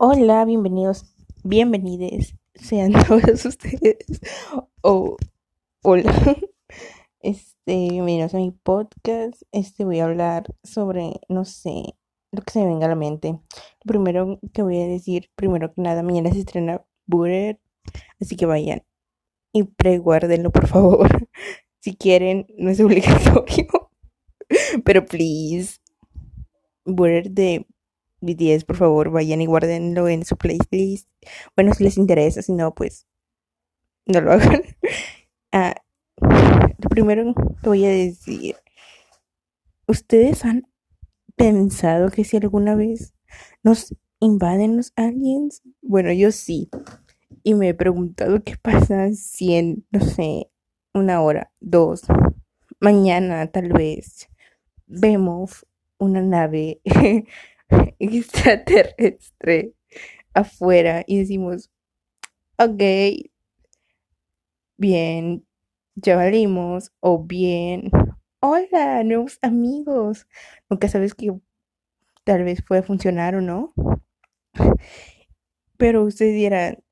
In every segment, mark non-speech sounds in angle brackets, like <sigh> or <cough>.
Hola, bienvenidos, bienvenides sean <laughs> todos ustedes. O hola. Este, bienvenidos a mi podcast. Este voy a hablar sobre, no sé, lo que se me venga a la mente. Lo primero que voy a decir, primero que nada, mañana se estrena Butter, así que vayan y preguárdenlo, por favor. <laughs> Si quieren, no es obligatorio. <laughs> Pero please. Butter de BTS, por favor, vayan y guárdenlo en su playlist. Bueno, si les interesa, si no, pues no lo <laughs> hagan. Ah, lo primero que voy a decir, ¿ustedes han pensado que si alguna vez nos invaden los aliens? Bueno, yo sí. Y me he preguntado qué pasa si en, no sé, una hora, dos, mañana tal vez, vemos una nave <laughs> <laughs> extraterrestre afuera y decimos, ok, bien, ya valimos, o bien, hola, nuevos amigos. Nunca sabes que tal vez pueda funcionar o no. Pero ustedes dirán,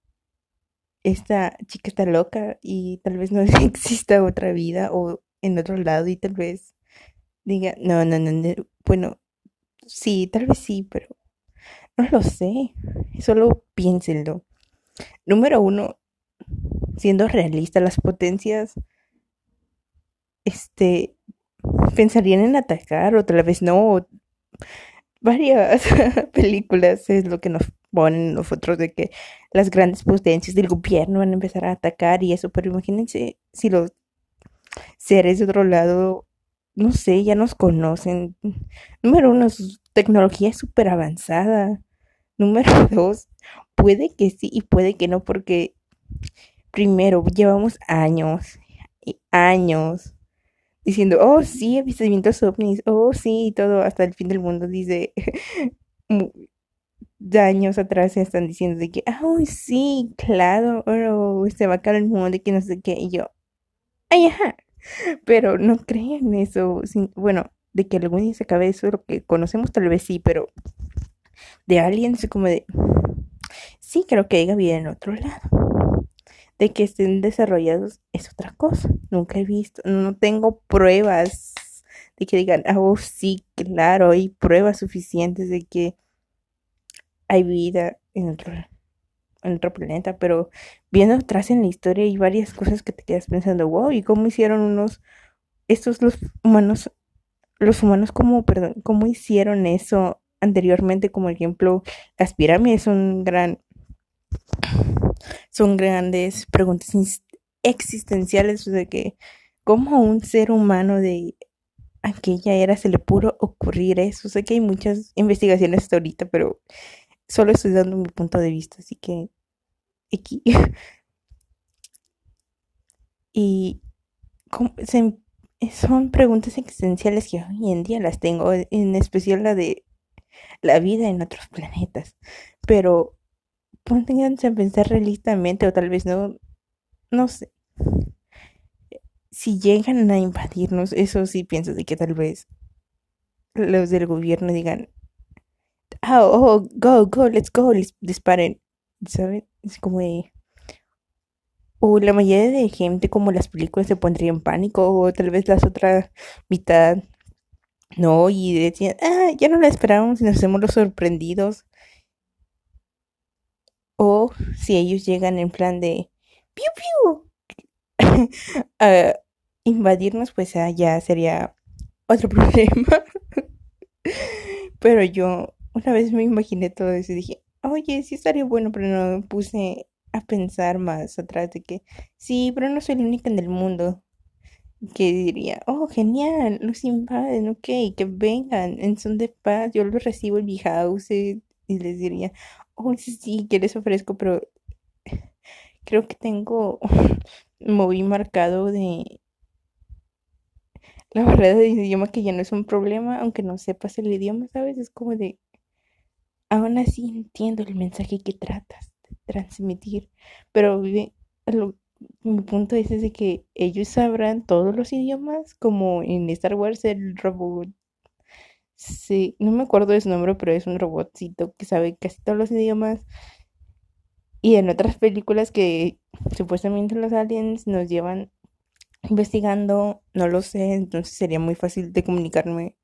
esta chica está loca y tal vez no <laughs> exista otra vida o en otro lado y tal vez diga, no, no, no, no. bueno, sí, tal vez sí, pero no lo sé. Solo piénsenlo. Número uno, siendo realista, las potencias, este, pensarían en atacar o tal vez no. Varias <laughs> películas es lo que nos ponen nosotros de que las grandes potencias del gobierno van a empezar a atacar y eso, pero imagínense si los seres de otro lado, no sé, ya nos conocen. Número uno, su tecnología es súper avanzada. Número <laughs> dos, puede que sí y puede que no, porque primero llevamos años y años diciendo, oh sí, avistamientos ovnis, oh sí, y todo hasta el fin del mundo, dice, <laughs> de años atrás se están diciendo de que, oh sí, claro, se va a caer el mundo y que no sé qué, y yo, ay, ajá, <laughs> pero no creen eso, bueno, de que algún día se acabe eso, lo que conocemos tal vez sí, pero de aliens como de, sí, creo que haya vida en otro lado. De que estén desarrollados es otra cosa. Nunca he visto, no tengo pruebas de que digan, oh, sí, claro, hay pruebas suficientes de que hay vida en otro, en otro planeta, pero viendo atrás en la historia hay varias cosas que te quedas pensando, wow, ¿y cómo hicieron unos, estos los humanos, los humanos, cómo, perdón, cómo hicieron eso anteriormente, como ejemplo, las pirámides son gran, son grandes preguntas existenciales de que cómo un ser humano de aquella era se le pudo ocurrir eso. Sé que hay muchas investigaciones hasta ahorita, pero solo estoy dando mi punto de vista, así que aquí. <laughs> y son preguntas existenciales que hoy en día las tengo, en especial la de la vida en otros planetas. Pero pónganse a pensar realistamente o tal vez no, no sé. Si llegan a invadirnos, eso sí pienso de que tal vez los del gobierno digan, oh, oh, go, go, let's go, disparen, ¿saben? Es como de... O la mayoría de gente, como las películas, se pondría en pánico, o tal vez las otra mitad no, y decían, ah, ya no la esperábamos y nos hacemos los sorprendidos. O si ellos llegan en plan de, piu, piu, <laughs> a invadirnos, pues ah, ya sería otro <laughs> problema. Pero yo una vez me imaginé todo eso y dije, oye, sí estaría bueno, pero no me puse a pensar más atrás de que, sí, pero no soy la única en el mundo que diría, oh, genial, los invaden, ok, que vengan en son de paz, yo los recibo en mi house y les diría, oh, sí, que les ofrezco, pero creo que tengo <laughs> muy marcado de la barrera de idioma que ya no es un problema, aunque no sepas el idioma, ¿sabes? Es como de, aún así entiendo el mensaje que tratas de transmitir, pero mi punto es de que ellos sabrán todos los idiomas, como en Star Wars el robot Sí, no me acuerdo de su nombre, pero es un robotcito que sabe casi todos los idiomas. Y en otras películas que supuestamente los aliens nos llevan investigando, no lo sé, entonces sería muy fácil de comunicarme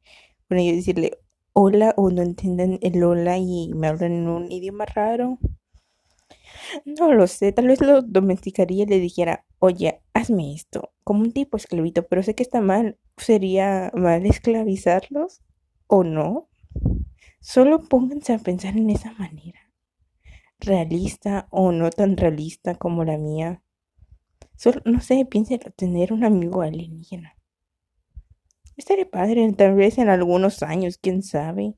con ellos y decirle hola o no entienden el hola y me hablan en un idioma raro. No lo sé, tal vez lo domesticaría y le dijera, oye, hazme esto, como un tipo esclavito, pero sé que está mal. ¿Sería mal esclavizarlos o no? Solo pónganse a pensar en esa manera, realista o no tan realista como la mía. Solo, no sé, piensen tener un amigo alienígena. Estaría padre, tal vez en algunos años, quién sabe.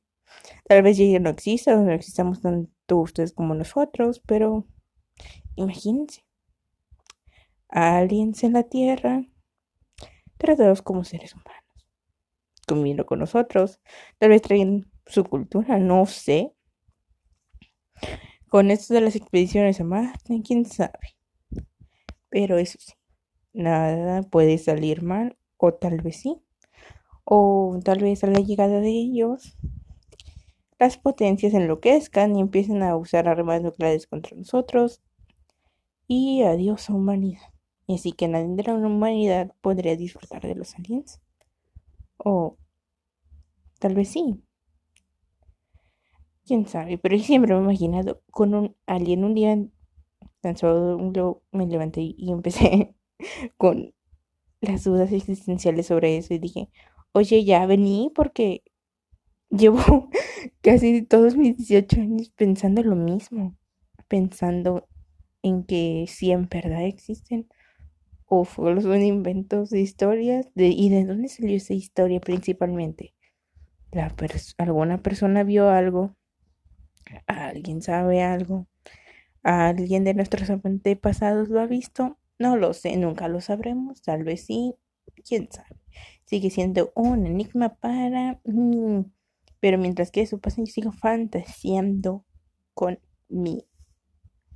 Tal vez ya no exista, no existamos tanto ustedes como nosotros, pero imagínense. Aliens en la Tierra, tratados como seres humanos, comiendo con nosotros. Tal vez traen su cultura, no sé. Con esto de las expediciones a Marte, quién sabe. Pero eso sí, nada puede salir mal, o tal vez sí. O tal vez a la llegada de ellos, las potencias enloquezcan y empiecen a usar armas nucleares contra nosotros. Y adiós a humanidad. Y así que nadie de la humanidad podría disfrutar de los aliens. O tal vez sí. Quién sabe, pero yo siempre me he imaginado con un alien. Un día tan solo me levanté y empecé <laughs> con las dudas existenciales sobre eso y dije, oye, ya vení porque llevo <laughs> casi todos mis 18 años pensando lo mismo, pensando en que si en verdad existen o son inventos de historias de, y de dónde salió esa historia principalmente. La alguna persona vio algo, alguien sabe algo, alguien de nuestros antepasados lo ha visto, no lo sé, nunca lo sabremos, tal vez sí, quién sabe. Sigue siendo un enigma para mí. Pero mientras que eso pasa, yo sigo fantaseando con mi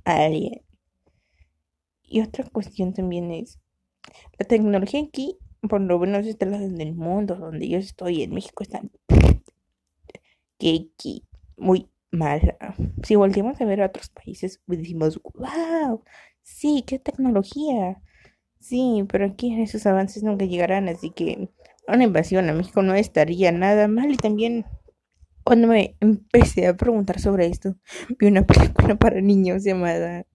alien. Y otra cuestión también es, la tecnología aquí, por lo menos este lado del mundo, donde yo estoy en México, está muy mala. Si volvemos a ver a otros países, decimos, wow, sí, qué tecnología. Sí, pero aquí esos avances nunca llegarán, así que una invasión a México no estaría nada mal. Y también cuando me empecé a preguntar sobre esto, vi una <laughs> película para niños llamada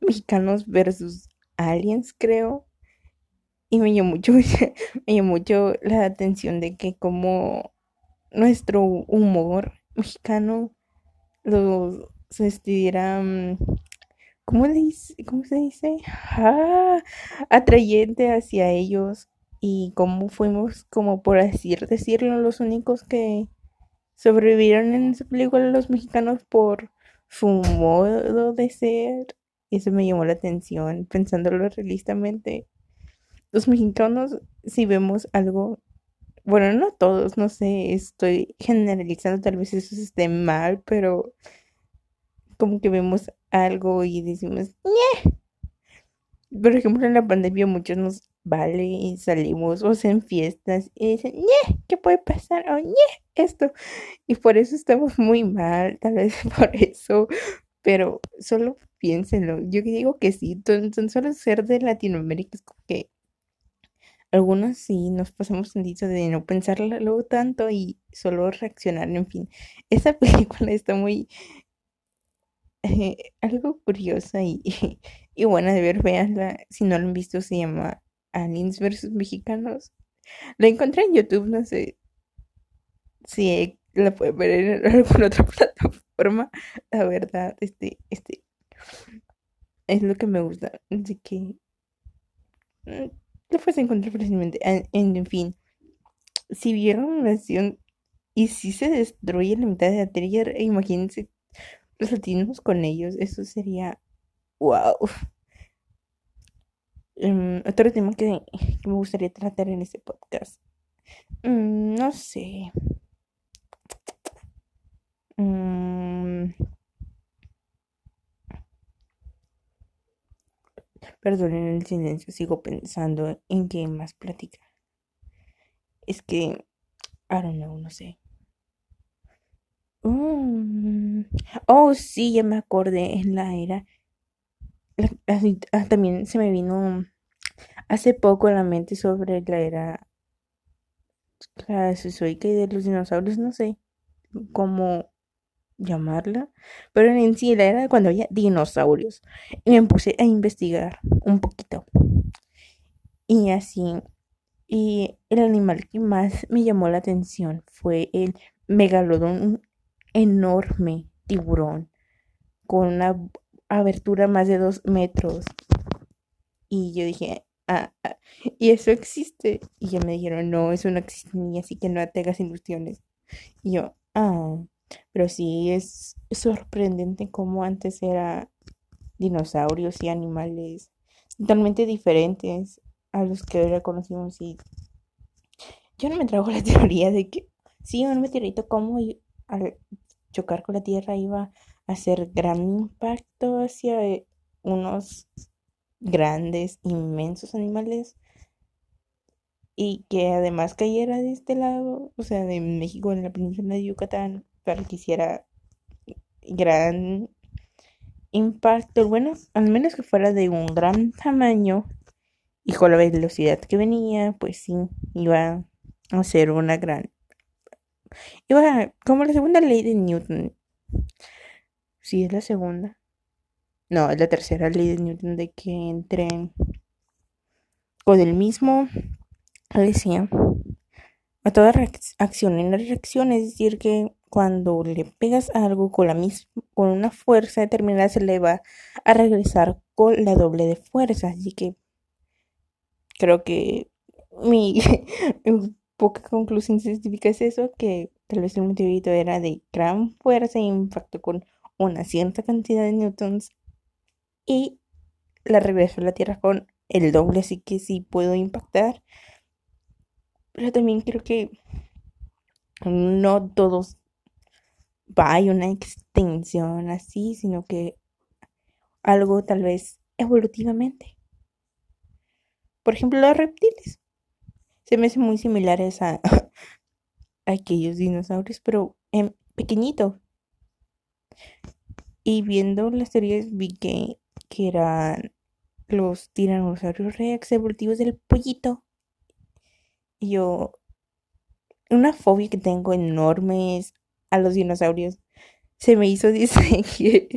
Mexicanos versus Aliens, creo. Y me llamó mucho, <laughs> me llamó mucho la atención de que como nuestro humor mexicano los estuviera ¿cómo, dice, ¿cómo se dice? Ah, atrayente hacia ellos y cómo fuimos, como por así decirlo, los únicos que sobrevivieron en esa película los mexicanos por su modo de ser. Eso me llamó la atención, pensándolo realistamente. Los mexicanos, si vemos algo, bueno, no todos, no sé, estoy generalizando, tal vez eso esté mal, pero como que vemos algo y decimos. Por ejemplo, en la pandemia muchos nos vale y salimos o en fiestas y dicen, ¡Nye! ¿Qué puede pasar? O ¡Nye! Esto. Y por eso estamos muy mal, tal vez <laughs> por eso. Pero solo piénsenlo. Yo digo que sí, tan, solo ser de Latinoamérica es como que algunos sí nos pasamos dicho de no pensarlo tanto y solo reaccionar, en fin. Esa <laughs> película está muy <laughs> algo curiosa y, <laughs> y, buena de ver, veanla. Si no lo han visto, se llama Aliens vs Mexicanos. La encontré en YouTube, no sé si la pueden ver en <laughs> alguna otra plataforma. La verdad, este, este es lo que me gusta. Así que mm, lo puedes encontrar fácilmente. En, en, fin, si vieron una versión y si se destruye la mitad de la tierra, imagínense los latinos con ellos, eso sería wow. Em, otro tema que, me gustaría tratar en este podcast. Mm, no sé. Mm, perdonen el silencio, sigo pensando en qué más platicar. Es que, I don't know, no sé. Mm. Oh, sí, ya me acordé en la era. Ah, también se me vino hace poco a la mente sobre la era clasizoica y de los dinosaurios, no sé cómo llamarla, pero en sí la era cuando había dinosaurios. Y me puse a investigar un poquito. Y así, y el animal que más me llamó la atención fue el megalodón, enorme tiburón con una abertura más de dos metros. Y yo dije, ah, ah, y eso existe. Y ya me dijeron, no, eso no existe ni así que no tengas ilusiones. Y yo, ah, pero sí es sorprendente cómo antes era dinosaurios y animales totalmente diferentes a los que ahora conocimos. Y yo no me trago la <laughs> teoría de que sí, un meteorito como al chocar con la Tierra iba a hacer gran impacto hacia eh, unos grandes, inmensos animales y que además cayera de este lado, o sea, de México en la península de Yucatán, para que hiciera gran impacto, bueno, al menos que fuera de un gran tamaño y con la velocidad que venía, pues sí, iba a ser una gran Iba como la segunda ley de Newton. Sí, es la segunda. No, es la tercera ley de Newton de que entren con el mismo, decía, a toda acción en la reacción, es decir, que cuando le pegas algo con la con una fuerza determinada, se le va a regresar con la doble de fuerza. Así que creo que mi <laughs> poca conclusión científica es eso, que tal vez el meteorito era de gran fuerza e impacto con una cierta cantidad de newtons y la regreso a la Tierra con el doble, así que sí puedo impactar. Pero también creo que no todos va a una extensión así, sino que algo tal vez evolutivamente. Por ejemplo, los reptiles se me hacen muy similares <laughs> a, aquellos dinosaurios, pero en pequeñito. Y viendo las teorías vi que, eran los tiranosaurios rex evolutivos del pollito. Y yo, una fobia que tengo enorme es a los dinosaurios. Se me hizo, <laughs> dice que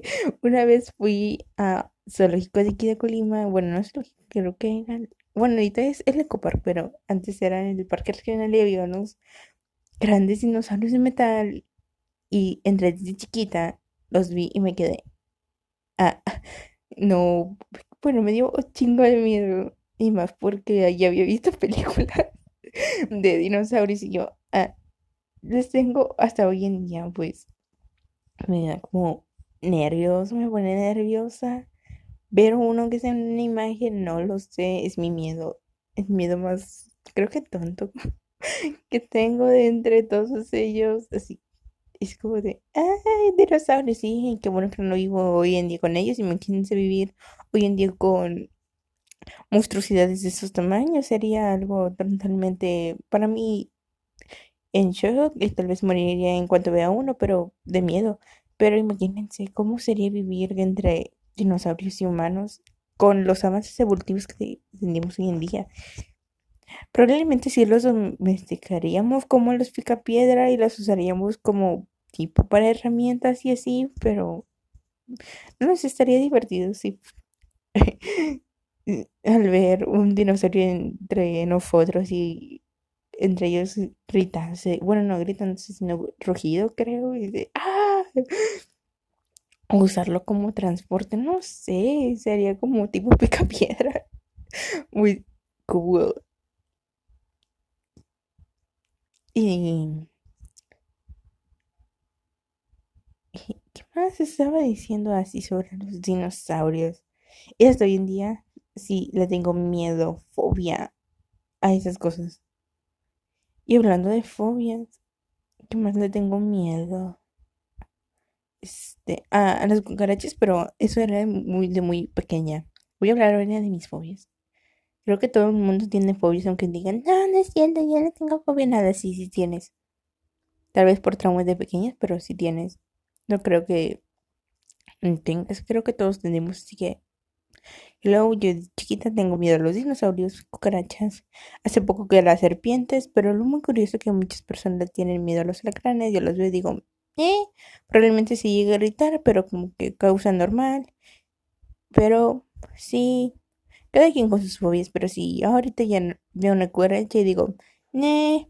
una vez fui a zoológico de aquí Colima, bueno, no es creo que era, bueno, ahorita es el Ecopar, pero antes era en el Parque Regional y había unos grandes dinosaurios de metal y entre desde chiquita los vi y me quedé. Ah, <laughs> no, bueno, me dio un chingo de miedo y más porque ya había visto <laughs> películas de dinosaurios y yo ah, les tengo hasta hoy en día, pues me da como nervioso, me pone nerviosa. Ver uno que sea una imagen, no lo sé, es mi miedo, es miedo más, creo que tonto. <laughs> que tengo de entre todos ellos, así, es como de, ay, dinosaurios, sí, qué bueno que no vivo hoy en día con ellos, imagínense vivir hoy en día con monstruosidades de esos tamaños, sería algo totalmente, para mí, en shock, y tal vez moriría en cuanto vea uno, pero de miedo, pero imagínense cómo sería vivir entre dinosaurios y humanos con los avances evolutivos que tenemos hoy en día. Probablemente sí los domesticaríamos como los picapiedra y los usaríamos como tipo para herramientas y así, pero no nos estaría divertido si <laughs> al ver un dinosaurio entre nosotros y entre ellos gritarse, bueno, no gritándose, sino rugido, creo, y de ¡ah! Usarlo como transporte, no sé, sería como tipo <laughs> picapiedra. Muy cool. Y... ¿Qué más estaba diciendo así sobre los dinosaurios? Y hasta hoy en día sí le tengo miedo, fobia a esas cosas. Y hablando de fobias, ¿qué más le tengo miedo? Este, a, las cucarachas, pero eso era muy de muy pequeña. Voy a hablar ahora de mis fobias. Creo que todo el mundo tiene fobias, aunque digan, no, no es cierto, yo no tengo fobia nada. Sí, sí tienes. Tal vez por traumas de pequeñas, pero si tienes. No creo que tengas, creo que todos tenemos, así que y luego yo de chiquita tengo miedo a los dinosaurios, cucarachas, hace poco que a las serpientes, pero lo muy curioso es que muchas personas tienen miedo a los alacranes, yo los veo y digo, probablemente sí llegue a gritar, pero como que causa normal, pero sí, cada quien con sus fobias, pero sí, ahorita ya veo una cucaracha y digo, eh,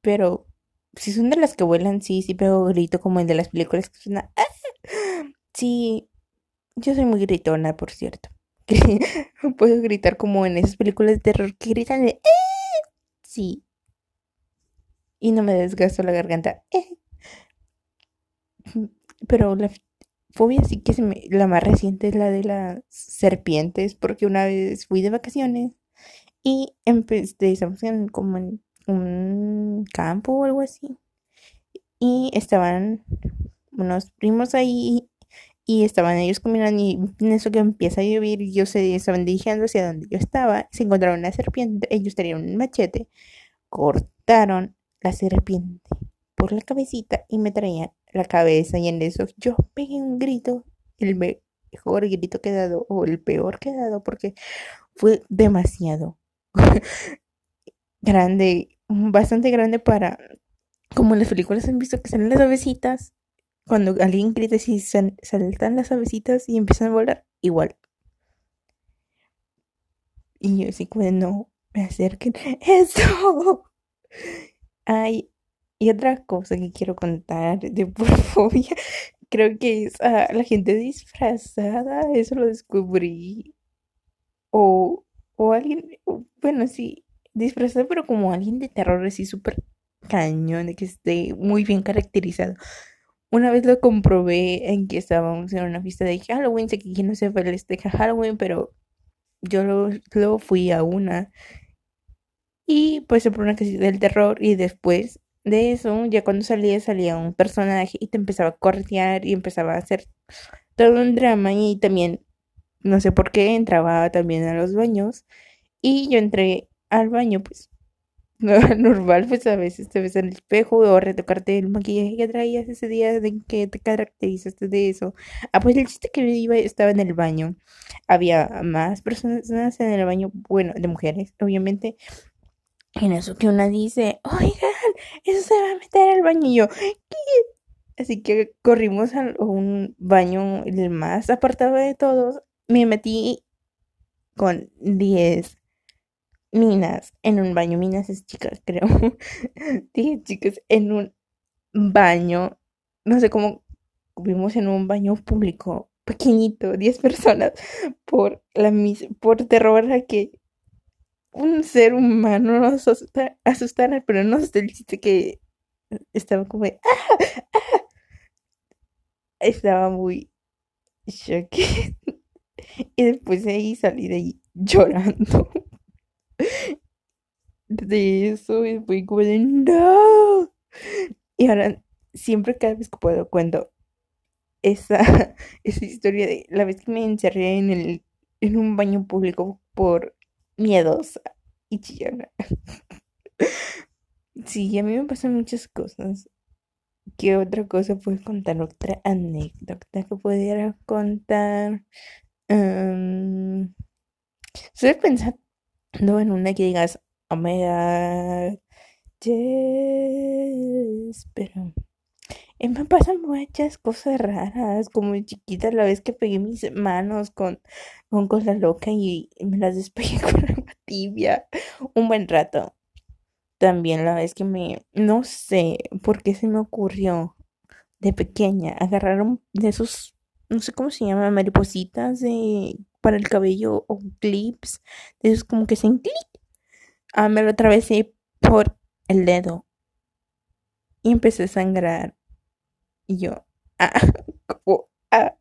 pero si son de las que vuelan, sí, sí pego grito como el de las películas que suena, ¡ah! sí, yo soy muy gritona, por cierto. <laughs> Puedo gritar como en esas películas de terror que gritan de ¡Eh! Sí. Y no me desgasto la garganta. ¡Eh! Pero la fobia sí que se me... La más reciente es la de las serpientes, porque una vez fui de vacaciones y empecé, estamos en, como en un campo o algo así. Y estaban unos primos ahí y estaban ellos caminando y en eso que empieza a llover y ellos se estaban dirigiendo hacia donde yo estaba, se encontraron una serpiente, ellos tenían un machete, cortaron la serpiente por la cabecita y me traían la cabeza y en eso yo pegué un grito, el mejor grito que he dado o el peor que he dado porque fue demasiado <laughs> grande, bastante grande para como en las películas han visto que salen las avecitas cuando alguien grita y saltan las avecitas y empiezan a volar, igual. Y yo como no me acerquen. <laughs> ¡Eso! Ay, y otra cosa que quiero contar de <laughs> porfobia, creo que es a la gente disfrazada, eso lo descubrí. O, o alguien, bueno, sí, disfrazado, pero como alguien de terror así súper cañón, de que esté muy bien caracterizado. Una vez lo comprobé en que estábamos en una fiesta de Halloween, sé que aquí no se festeja Halloween, pero yo lo, fui a una. Y pues se por una casita del terror y después de eso, ya cuando salía, salía un personaje y te empezaba a cortear y empezaba a hacer todo un drama y también, no sé por qué, entraba también a los baños y yo entré al baño pues <laughs> normal, pues a veces te ves en el espejo o retocarte el maquillaje que traías ese día de que te caracterizaste de eso. Ah, pues el chiste que me iba estaba en el baño. Había más personas en el baño, bueno, de mujeres, obviamente. Eso que una dice, oigan, eso se va a meter al baño. Y yo, ¿qué? Así que corrimos a un baño el más apartado de todos. Me metí con 10 minas en un baño, minas es chicas, creo. <laughs> Dije chicas, en un baño, no sé cómo vimos en un baño público pequeñito, 10 personas, por la mis por terror a que un ser humano nos asustara, pero no se dice que estaba como ¡Ah! ¡Ah! estaba muy choque <laughs> y después de ahí salí de ahí llorando de eso y fui como de no. Y ahora, siempre cada vez que puedo cuento esa, <laughs> esa historia de la vez que me encerré en, el, en un baño público por miedosa y chillona. <laughs> Sí, a mí me pasan muchas cosas. ¿Qué otra cosa puedes contar? Otra anécdota que pudiera contar. Um, estoy pensando en una que digas, oh my god, yes, pero eh, me pasan muchas cosas raras, como chiquita la vez que pegué mis manos con, con cosa loca y me las despegué <laughs> con agua tibia un buen rato. También la vez que me, no sé por qué se me ocurrió de pequeña agarrar de esos, no sé cómo se llama, maripositas de para el cabello o clips, de esos como que se clic. Ah, me lo atravesé por el dedo y empecé a sangrar. Y yo, ah, <laughs> ah,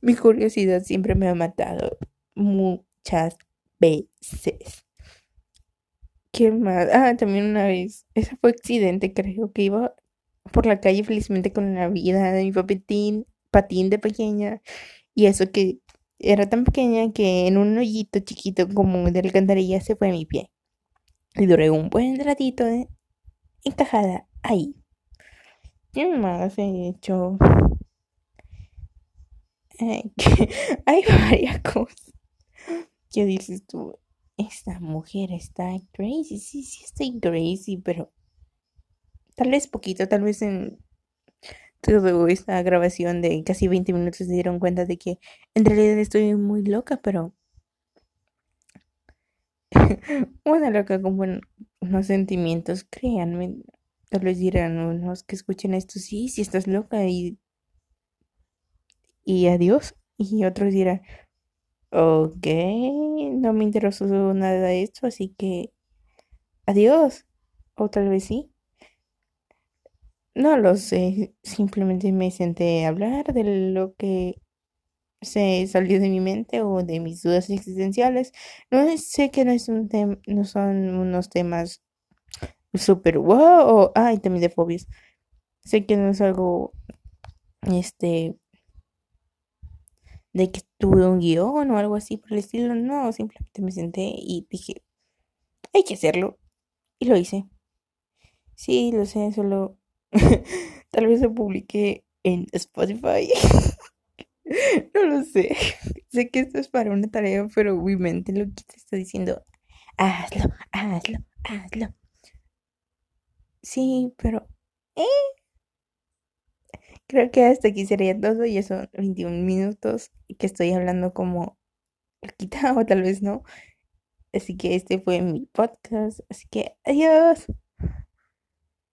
mi curiosidad siempre me ha matado muchas veces. ¿Qué más? Ah, también una vez, ese fue accidente, creo que iba por la calle felizmente con la vida de mi papetín, patín de pequeña. Y eso que era tan pequeña que en un hoyito chiquito como de alcantarilla se fue mi pie. Y duré un buen ratito encajada ahí. ¿Qué más he hecho? <laughs> Hay varias cosas. ¿Qué dices tú? Esta mujer está crazy. Sí, sí, estoy crazy, pero tal vez poquito, tal vez en toda esta grabación de casi 20 minutos se dieron cuenta de que en realidad estoy muy loca, pero <laughs> una loca con unos sentimientos, créanme, tal vez dirán unos que escuchen esto, sí, si estás loca y, y adiós, y otros dirán, ok, no me interesó nada de esto, así que adiós, o tal vez sí. No lo sé, simplemente me senté a hablar de lo que se salió de mi mente o de mis dudas existenciales. No sé que no, es un no son unos temas súper wow ay, también de fobias. Sé que no es algo este de que tuve un guion o algo así por el estilo. No, simplemente me senté y dije, hay que hacerlo. Y lo hice. Sí, lo sé, solo <laughs> tal vez lo publiqué en Spotify. <laughs> no lo sé. sé que esto es para una tarea, pero mi mente lo que te está diciendo, hazlo, hazlo, hazlo. Sí, pero... ¿eh? Creo que hasta aquí sería todo. Ya son 21 minutos que estoy hablando como quitado, <laughs> tal vez no. Así que este fue mi podcast. Así que adiós.